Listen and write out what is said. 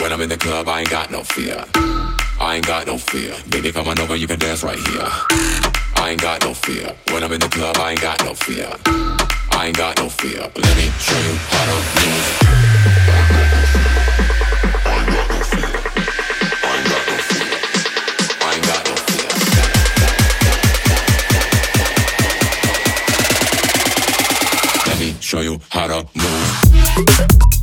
When I'm in the club, I ain't got no fear. I ain't got no fear. Baby, come on over, you can dance right here. I ain't got no fear. When I'm in the club, I ain't got no fear. I ain't got no fear. Let me show you how to move. I ain't got no fear. I ain't got no fear. I ain't got no fear. show you how to move.